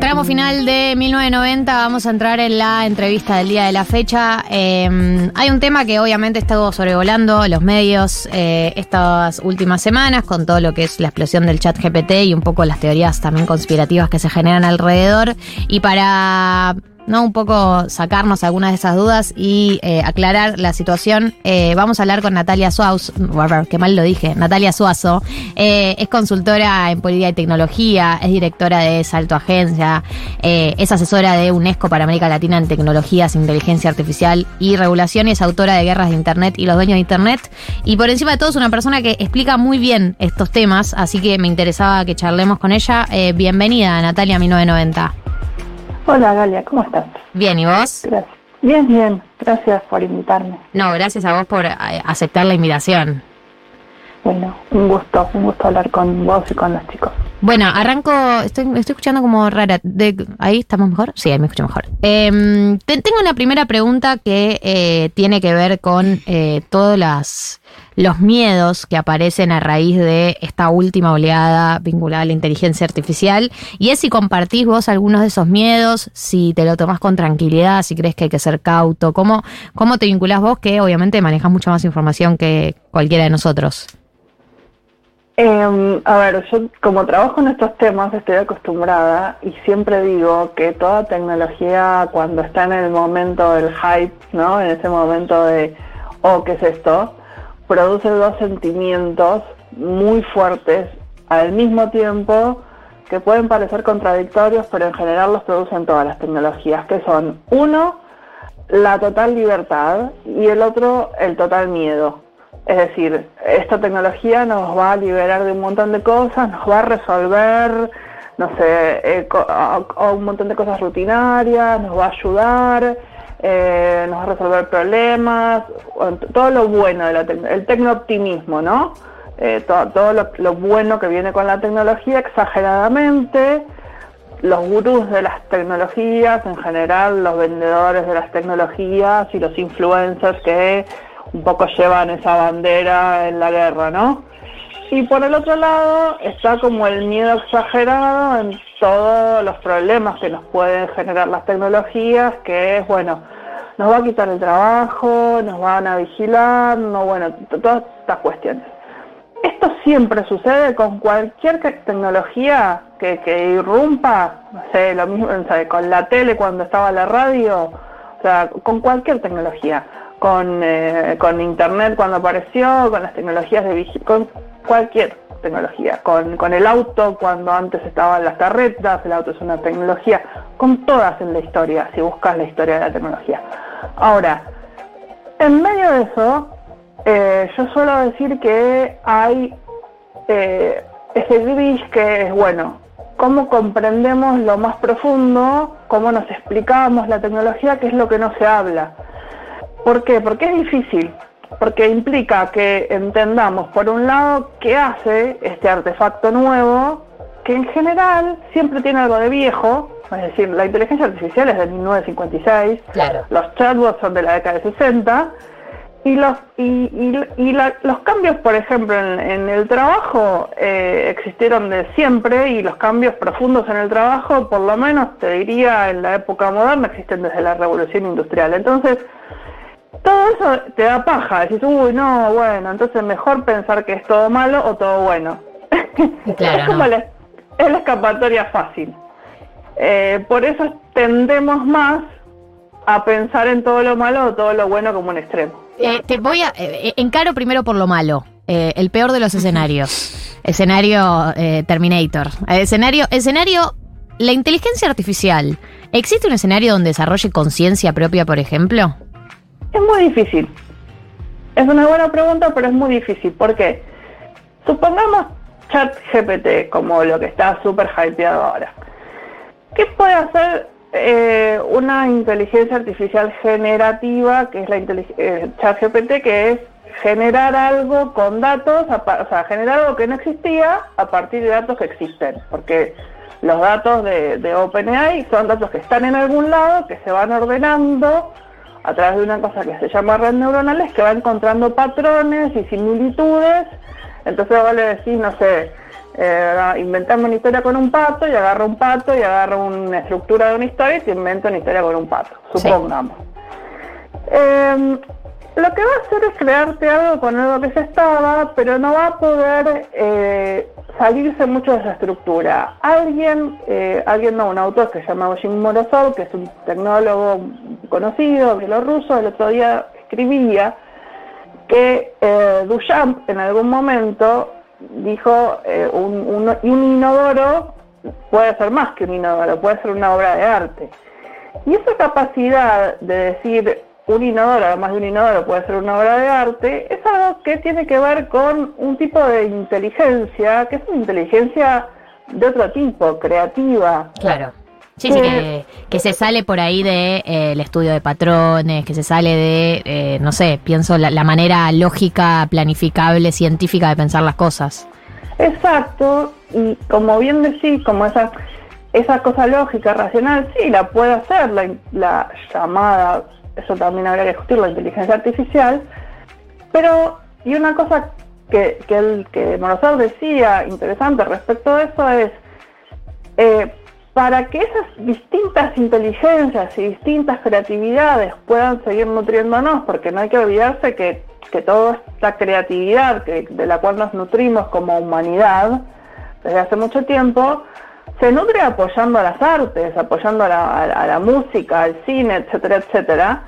Tramo final de 1990, vamos a entrar en la entrevista del día de la fecha. Eh, hay un tema que obviamente está sobrevolando los medios eh, estas últimas semanas con todo lo que es la explosión del chat GPT y un poco las teorías también conspirativas que se generan alrededor. Y para ¿no? Un poco sacarnos algunas de esas dudas y eh, aclarar la situación. Eh, vamos a hablar con Natalia Suazo, qué mal lo dije, Natalia Suazo. Eh, es consultora en política y tecnología, es directora de Salto Agencia, es asesora de UNESCO para América Latina en tecnologías, inteligencia artificial y regulación y es autora de Guerras de Internet y los dueños de Internet. Y por encima de todo es una persona que explica muy bien estos temas, así que me interesaba que charlemos con ella. bienvenida, Natalia 1990. Hola Galia, ¿cómo estás? Bien, ¿y vos? Gracias. Bien, bien. Gracias por invitarme. No, gracias a vos por eh, aceptar la invitación. Bueno, un gusto, un gusto hablar con vos y con los chicos. Bueno, arranco, estoy, estoy escuchando como rara. De, ¿Ahí estamos mejor? Sí, ahí me escucho mejor. Em, tengo una primera pregunta que eh, tiene que ver con eh, todas las los miedos que aparecen a raíz de esta última oleada vinculada a la inteligencia artificial. Y es si compartís vos algunos de esos miedos, si te lo tomás con tranquilidad, si crees que hay que ser cauto, cómo, cómo te vinculás vos, que obviamente manejas mucha más información que cualquiera de nosotros. Eh, a ver, yo como trabajo en estos temas estoy acostumbrada y siempre digo que toda tecnología cuando está en el momento del hype, ¿no? En ese momento de, oh, ¿qué es esto? produce dos sentimientos muy fuertes al mismo tiempo que pueden parecer contradictorios, pero en general los producen todas las tecnologías, que son uno, la total libertad y el otro, el total miedo. Es decir, esta tecnología nos va a liberar de un montón de cosas, nos va a resolver, no sé, eh, un montón de cosas rutinarias, nos va a ayudar, eh, nos va a resolver problemas, todo lo bueno, de la el tecnooptimismo, ¿no? Eh, todo, lo, bueno que viene con la tecnología exageradamente, los gurús de las tecnologías, en general los vendedores de las tecnologías y los influencers que un poco llevan esa bandera en la guerra, ¿no? Y por el otro lado está como el miedo exagerado en todos los problemas que nos pueden generar las tecnologías, que es, bueno, nos va a quitar el trabajo, nos van a vigilar, no, bueno, todas estas cuestiones. Esto siempre sucede con cualquier tecnología que, que irrumpa, no sé, lo mismo, con la tele cuando estaba la radio, o sea, con cualquier tecnología, con, eh, con internet cuando apareció, con las tecnologías de con cualquier tecnología, con, con el auto cuando antes estaban las carretas, el auto es una tecnología, con todas en la historia, si buscas la historia de la tecnología. Ahora, en medio de eso, eh, yo suelo decir que hay eh, ese gris que es, bueno, cómo comprendemos lo más profundo, cómo nos explicamos la tecnología, que es lo que no se habla. ¿Por qué? Porque es difícil porque implica que entendamos, por un lado, qué hace este artefacto nuevo, que en general siempre tiene algo de viejo, es decir, la inteligencia artificial es de 1956, los chatbots son de la década de 60, y los, y, los cambios, por ejemplo, en, el trabajo eh, existieron de siempre y los cambios profundos en el trabajo, por lo menos te diría en la época moderna, existen desde la revolución industrial. Entonces, todo eso te da paja, decís, uy, no, bueno, entonces mejor pensar que es todo malo o todo bueno. es como la, es la escapatoria fácil. Eh, por eso tendemos más a pensar en todo lo malo o todo lo bueno como un extremo. Eh, te voy a eh, encaro primero por lo malo, el peor de los escenarios, escenario Terminator, escenario, escenario, la inteligencia artificial. ¿Existe un escenario donde desarrolle conciencia propia, por ejemplo? Es muy difícil. Es una buena pregunta, pero es muy difícil. ¿Por qué? Supongamos chat GPT como lo que está súper hypeado ahora. ¿Qué puede hacer eh, una inteligencia artificial generativa, que es la eh, chat GPT, que es generar algo con datos, o sea, generar algo que no existía a partir de datos que existen? Porque los datos de, de OpenAI son datos que están en algún lado, que se van ordenando a través de una cosa que se llama red neuronales que va encontrando patrones y similitudes Entonces vos le decís, no sé, eh, inventamos una historia con un pato y agarra un pato y agarra una estructura de una historia y te inventa una historia con un pato, supongamos. Em, lo que va a hacer es crearte algo con algo que ya estaba, pero no va a poder eh, salirse mucho de esa estructura. Alguien, eh, alguien no, un autor que se llama Jim Morozov, que es un tecnólogo conocido, bielorruso, el otro día escribía que eh, Duchamp en algún momento dijo eh, un, un inodoro puede ser más que un inodoro, puede ser una obra de arte. Y esa capacidad de decir un inodoro, además de un inodoro, puede ser una obra de arte, es algo que tiene que ver con un tipo de inteligencia, que es una inteligencia de otro tipo, creativa. Claro. Sí, sí, que, se sale por ahí del de, eh, estudio de patrones, que se sale de, eh, no sé, pienso la, manera lógica, planificable, científica de pensar las cosas. Exacto, y como bien decís, como esa, esa cosa lógica, racional, sí, la puede hacer la, la llamada eso también habría que discutir, la inteligencia artificial, pero, y una cosa que, que, el, que decía interesante respecto a eso es, eh, para que esas distintas inteligencias y distintas creatividades puedan seguir nutriéndonos, porque no hay que olvidarse que, que toda esta creatividad que, de la cual nos nutrimos como humanidad desde hace mucho tiempo, se nutre apoyando a las artes, apoyando a la, música, al cine, etcétera, etcétera,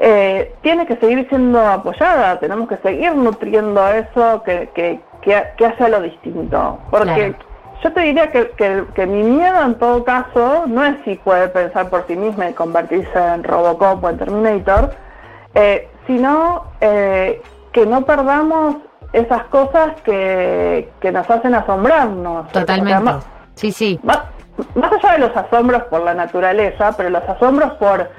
eh, tiene que seguir siendo apoyada, tenemos que seguir nutriendo eso que, que, que, hace lo distinto. Porque yo te diría que, que, mi miedo en todo caso no es si puede pensar por sí misma y convertirse en Robocop o en Terminator, eh, sino eh, que no perdamos esas cosas que, que nos hacen asombrarnos. Totalmente. Sí, sí. Más, allá de los asombros por la naturaleza, pero los asombros por...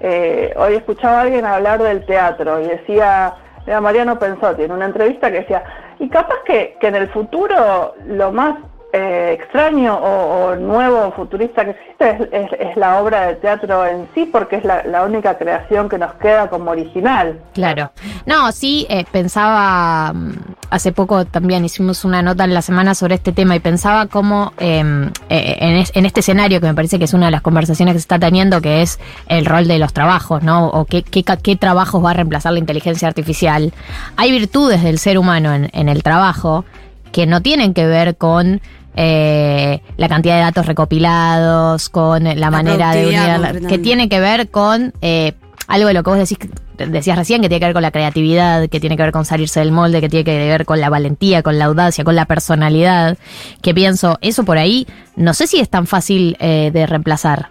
Eh, hoy escuchaba a alguien hablar del teatro y decía, Mariano Pensotti en una entrevista que decía, y capaz que, que en el futuro lo más eh, extraño o, nuevo futurista que existe es, la obra de teatro en sí, porque es la, única creación que nos queda como original. Claro. No, sí, eh, pensaba, mm, hace poco también hicimos una nota en la semana sobre este tema y pensaba cómo em, eh, en, este escenario, que me parece que es una de las conversaciones que se está teniendo, que es el rol de los trabajos, ¿no? O qué, qué, qué trabajos va a reemplazar la inteligencia artificial. Hay virtudes del ser humano en, en el trabajo que no tienen que ver con eh, la cantidad de datos recopilados, con la, manera de unir, que tiene que ver con eh, algo de lo que vos decís, decías recién, que tiene que ver con la creatividad, que tiene que ver con salirse del molde, que tiene que ver con la valentía, con la audacia, con la personalidad, que pienso, eso por ahí, no sé si es tan fácil eh, de reemplazar.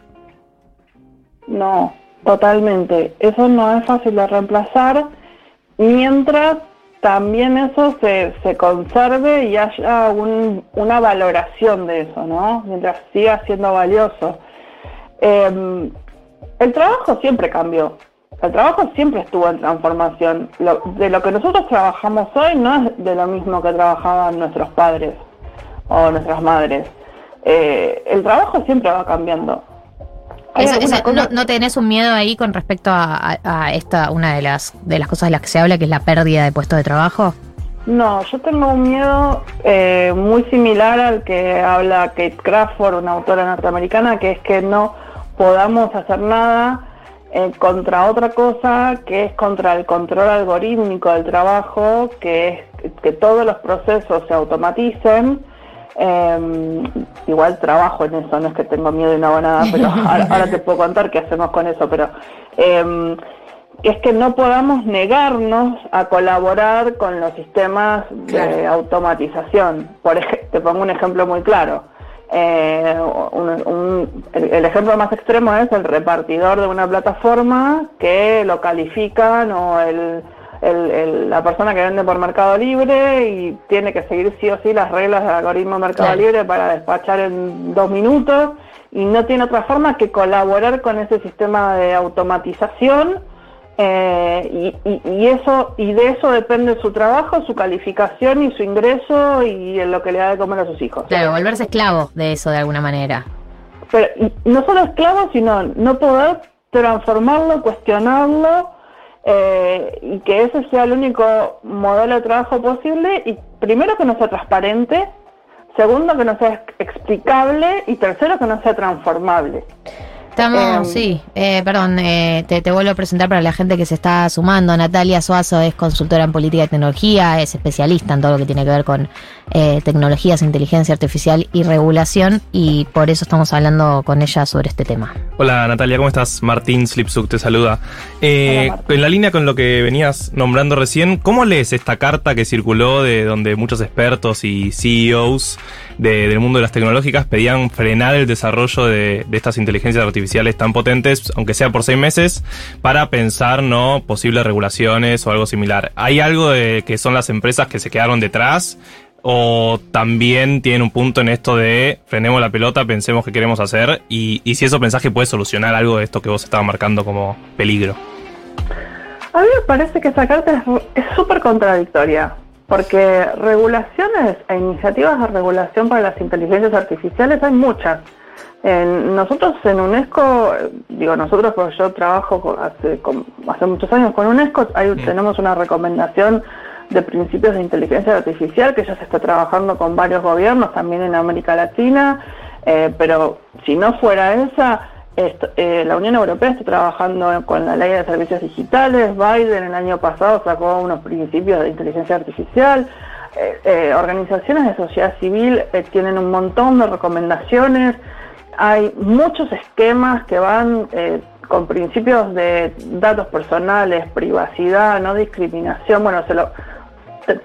No, totalmente. Eso no es fácil de reemplazar mientras también eso se, se conserve y haya una valoración de eso, ¿no? Mientras siga siendo valioso. Em, el trabajo siempre cambió. El trabajo siempre estuvo en transformación. de lo que nosotros trabajamos hoy no es de lo mismo que trabajaban nuestros padres o nuestras madres. Eh, el trabajo siempre va cambiando no, tenés un miedo ahí con respecto a, esta, una de las, de las cosas de las que se habla, que es la pérdida de puestos de trabajo? No, yo tengo un miedo eh, muy similar al que habla Kate Crawford, una autora norteamericana, que es que no podamos hacer nada eh, contra otra cosa, que es contra el control algorítmico del trabajo, que es que todos los procesos se automaticen eh, igual trabajo en eso, no es que tengo miedo y no hago nada, pero ahora, te puedo contar qué hacemos con eso, pero eh, es que no podamos negarnos a colaborar con los sistemas de automatización. Por te pongo un ejemplo muy claro. Eh, el, ejemplo más extremo es el repartidor de una plataforma que lo califican o el la persona que vende por Mercado Libre y tiene que seguir sí o sí las reglas del algoritmo Mercado Libre para despachar en dos minutos y no tiene otra forma que colaborar con ese sistema de automatización eh, y, eso y de eso depende su trabajo, su calificación y su ingreso y lo que le da de comer a sus hijos. Claro, volverse esclavo de eso de alguna manera. Pero no solo esclavo, sino no poder transformarlo, cuestionarlo eh, y que ese sea el único modelo de trabajo posible y primero que no sea transparente, segundo que no sea explicable y tercero que no sea transformable. Estamos, em, sí, eh, perdón, eh, te, vuelvo a presentar para la gente que se está sumando. Natalia Suazo es consultora en política y tecnología, es especialista en todo lo que tiene que ver con eh, tecnologías, inteligencia artificial y regulación, y por eso estamos hablando con ella sobre este tema. Hola Natalia, ¿cómo estás? Martín Slipsuk te saluda. en la línea con lo que venías nombrando recién, ¿cómo lees esta carta que circuló de donde muchos expertos y CEOs del mundo de las tecnológicas pedían frenar el desarrollo de, de estas inteligencias artificiales? Tan potentes, aunque sea por seis meses, para pensar no posibles regulaciones o algo similar. ¿Hay algo de que son las empresas que se quedaron detrás? ¿O también tienen un punto en esto de frenemos la pelota, pensemos qué queremos hacer? Y, si eso pensás que puede solucionar algo de esto que vos estabas marcando como peligro. A mí me parece que esa carta es súper contradictoria, porque regulaciones e iniciativas de regulación para las inteligencias artificiales hay muchas nosotros en UNESCO, digo nosotros porque yo trabajo hace, hace muchos años con UNESCO, tenemos una recomendación de principios de inteligencia artificial que ya se está trabajando con varios gobiernos, también en América Latina, eh, pero si no fuera esa, eh, la Unión Europea está trabajando con la ley de servicios digitales, Biden el año pasado sacó unos principios de inteligencia artificial, eh, organizaciones de sociedad civil tienen un montón de recomendaciones, hay muchos esquemas que van eh, con principios de datos personales, privacidad, no discriminación. Bueno, se lo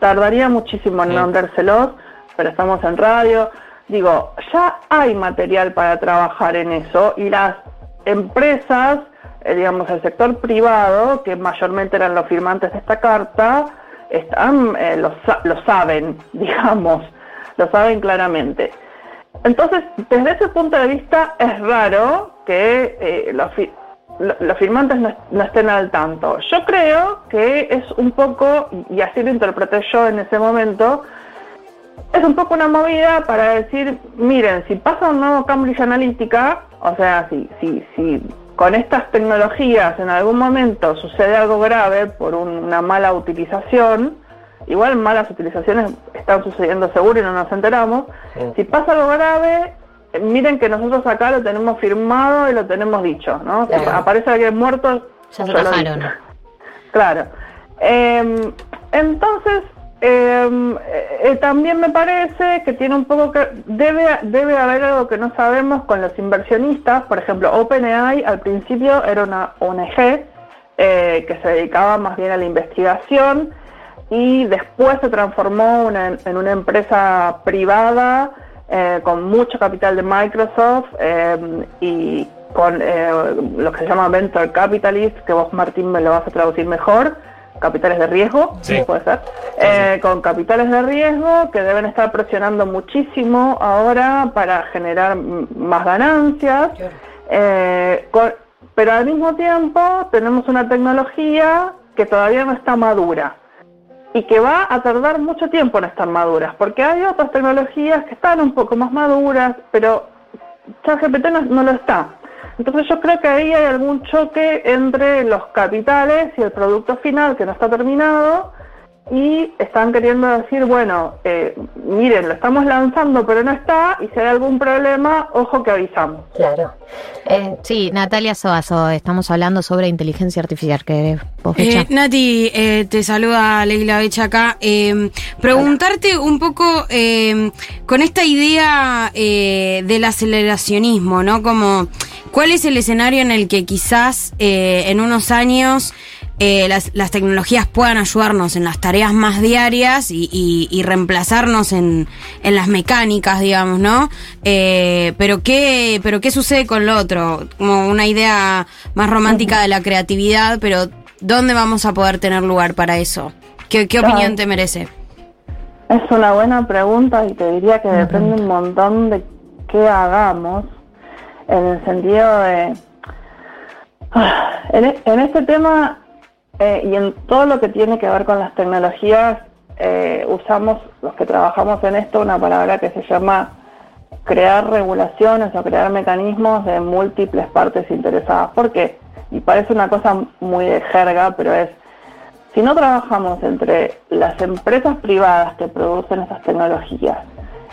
tardaría muchísimo en nombrárselos, pero estamos en radio. Digo, ya hay material para trabajar en eso y las empresas, eh, digamos, el sector privado, que mayormente eran los firmantes de esta carta, están, eh, lo, lo saben, digamos, lo saben claramente. Entonces, desde ese punto de vista, es raro que eh, los, firmantes no, estén al tanto. Yo creo que es un poco, y así lo interpreté yo en ese momento, es un poco una movida para decir, miren, si pasa un nuevo Cambridge Analytica, o sea, si, si, si con estas tecnologías en algún momento sucede algo grave por una mala utilización, igual malas utilizaciones están sucediendo seguro y no nos enteramos. Si pasa algo grave, miren que nosotros acá lo tenemos firmado y lo tenemos dicho, ¿no? Si aparece alguien muerto, ya se bajaron. Claro. Em, entonces, em, eh, también me parece que tiene un poco que debe debe haber algo que no sabemos con los inversionistas. Por ejemplo, OpenAI al principio era una ONG eh, que se dedicaba más bien a la investigación y después se transformó en una empresa privada eh, con mucho capital de Microsoft eh, y con eh, lo que se llama Venture Capitalist, que vos Martín me lo vas a traducir mejor, capitales de riesgo, sí. puede ser, con capitales de riesgo que deben estar presionando muchísimo ahora para generar más ganancias, pero al mismo tiempo tenemos una tecnología que todavía no está madura y que va a tardar mucho tiempo en estar maduras, porque hay otras tecnologías que están un poco más maduras, pero ChatGPT no, no lo está. Entonces yo creo que ahí hay algún choque entre los capitales y el producto final que no está terminado y están queriendo decir, bueno, eh, miren, lo estamos lanzando pero no está y si hay algún problema, ojo que avisamos. Claro. Eh, sí, Natalia Soazo, estamos hablando sobre inteligencia artificial. que eh, Nati, eh, te saluda Leila Becha acá. preguntarte un poco con esta idea del aceleracionismo, ¿no? Como, ¿cuál es el escenario en el que quizás en unos años eh, las, las, tecnologías puedan ayudarnos en las tareas más diarias y, y, reemplazarnos en, en, las mecánicas, digamos, ¿no? Eh, pero qué, pero qué sucede con lo otro, como una idea más romántica de la creatividad, pero ¿dónde vamos a poder tener lugar para eso? ¿Qué, qué opinión te merece? Es una buena pregunta y te diría que depende un montón de qué hagamos, en el sentido de... En, e, en este tema eh, y en todo lo que tiene que ver con las tecnologías, eh, usamos, los que trabajamos en esto, una palabra que se llama crear regulaciones o crear mecanismos de múltiples partes interesadas. ¿Por qué? Y parece una cosa muy de jerga, pero es, si no trabajamos entre las empresas privadas que producen esas tecnologías,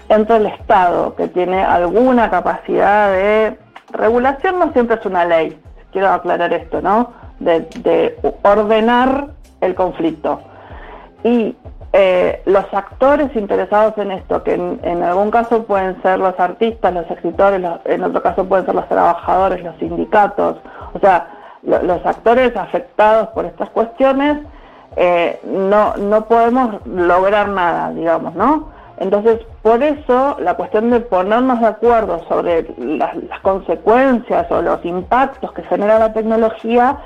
entre el Estado que tiene alguna capacidad de regulación, no siempre es una ley, quiero aclarar esto, ¿no? De, ordenar el conflicto. Y eh, los actores interesados en esto, que en, algún caso pueden ser los artistas, los escritores, en otro caso pueden ser los trabajadores, los sindicatos, o sea, los actores afectados por estas cuestiones, eh, no, no podemos lograr nada, digamos, ¿no? Entonces, por eso la cuestión de ponernos de acuerdo sobre las, consecuencias o los impactos que genera la tecnología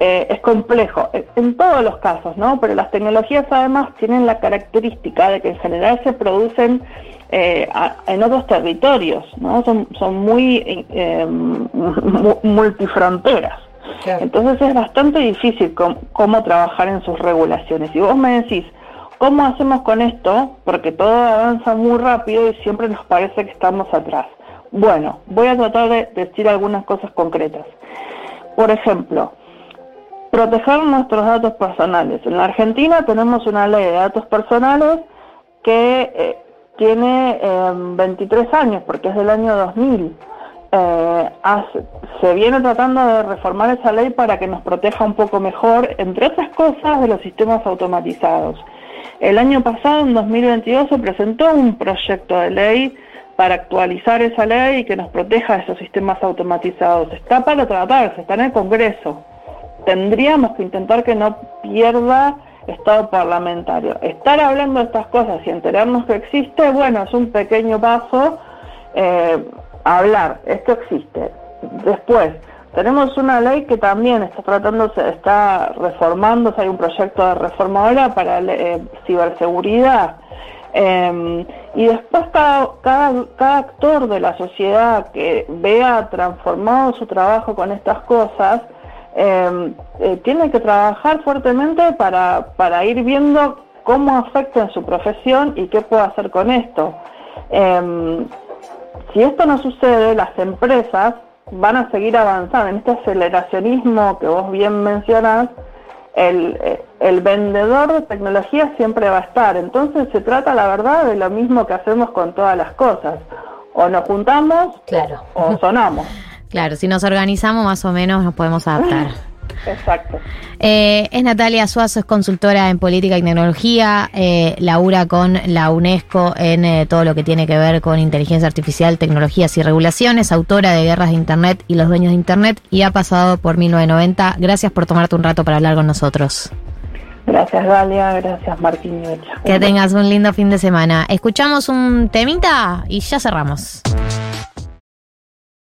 eh, es complejo, en todos los casos, ¿no? Pero las tecnologías además tienen la característica de que en general se producen eh, en otros territorios, ¿no? Son, son muy multifronteras. Entonces es bastante difícil cómo trabajar en sus regulaciones. Y vos me decís, ¿cómo hacemos con esto? Porque todo avanza muy rápido y siempre nos parece que estamos atrás. Bueno, voy a tratar de decir algunas cosas concretas. Por ejemplo, proteger nuestros datos personales. En la Argentina tenemos una ley de datos personales que eh, tiene 23 eh, años, porque es del año 2000 eh, se viene tratando de reformar esa ley para que nos proteja un poco mejor, entre otras cosas, de los sistemas automatizados. El año pasado, en 2022, se presentó un proyecto de ley para actualizar esa ley y que nos proteja de esos sistemas automatizados. Está para tratarse, está en el Congreso. Tendríamos que intentar que no pierda estado parlamentario. Estar hablando de estas cosas y enterarnos que existe, bueno, es un pequeño paso. Eh, hablar, esto existe. Después, tenemos una ley que también está tratando, está reformándose, hay un proyecto de reforma ahora para eh, ciberseguridad. Em, y después cada, cada, actor de la sociedad que vea transformado su trabajo con estas cosas, em, eh, tiene que trabajar fuertemente para, para ir viendo cómo afecta en su profesión y qué puede hacer con esto. Em, si esto no sucede, las empresas van a seguir avanzando en este aceleracionismo que vos bien mencionás, el, el, vendedor de tecnología siempre va a estar. Entonces se trata, la verdad, de lo mismo que hacemos con todas las cosas. O nos juntamos claro. o sonamos. Claro, si nos organizamos más o menos nos podemos adaptar. Exacto. Eh, es Natalia Suazo, es consultora en política y tecnología, eh, labura con la UNESCO en eh, todo lo que tiene que ver con inteligencia artificial, tecnologías y regulaciones, autora de Guerras de Internet y los dueños de Internet y ha pasado por 1990. Gracias por tomarte un rato para hablar con nosotros. Gracias Galia, gracias Martín. Que tengas un lindo fin de semana. Escuchamos un temita y ya cerramos.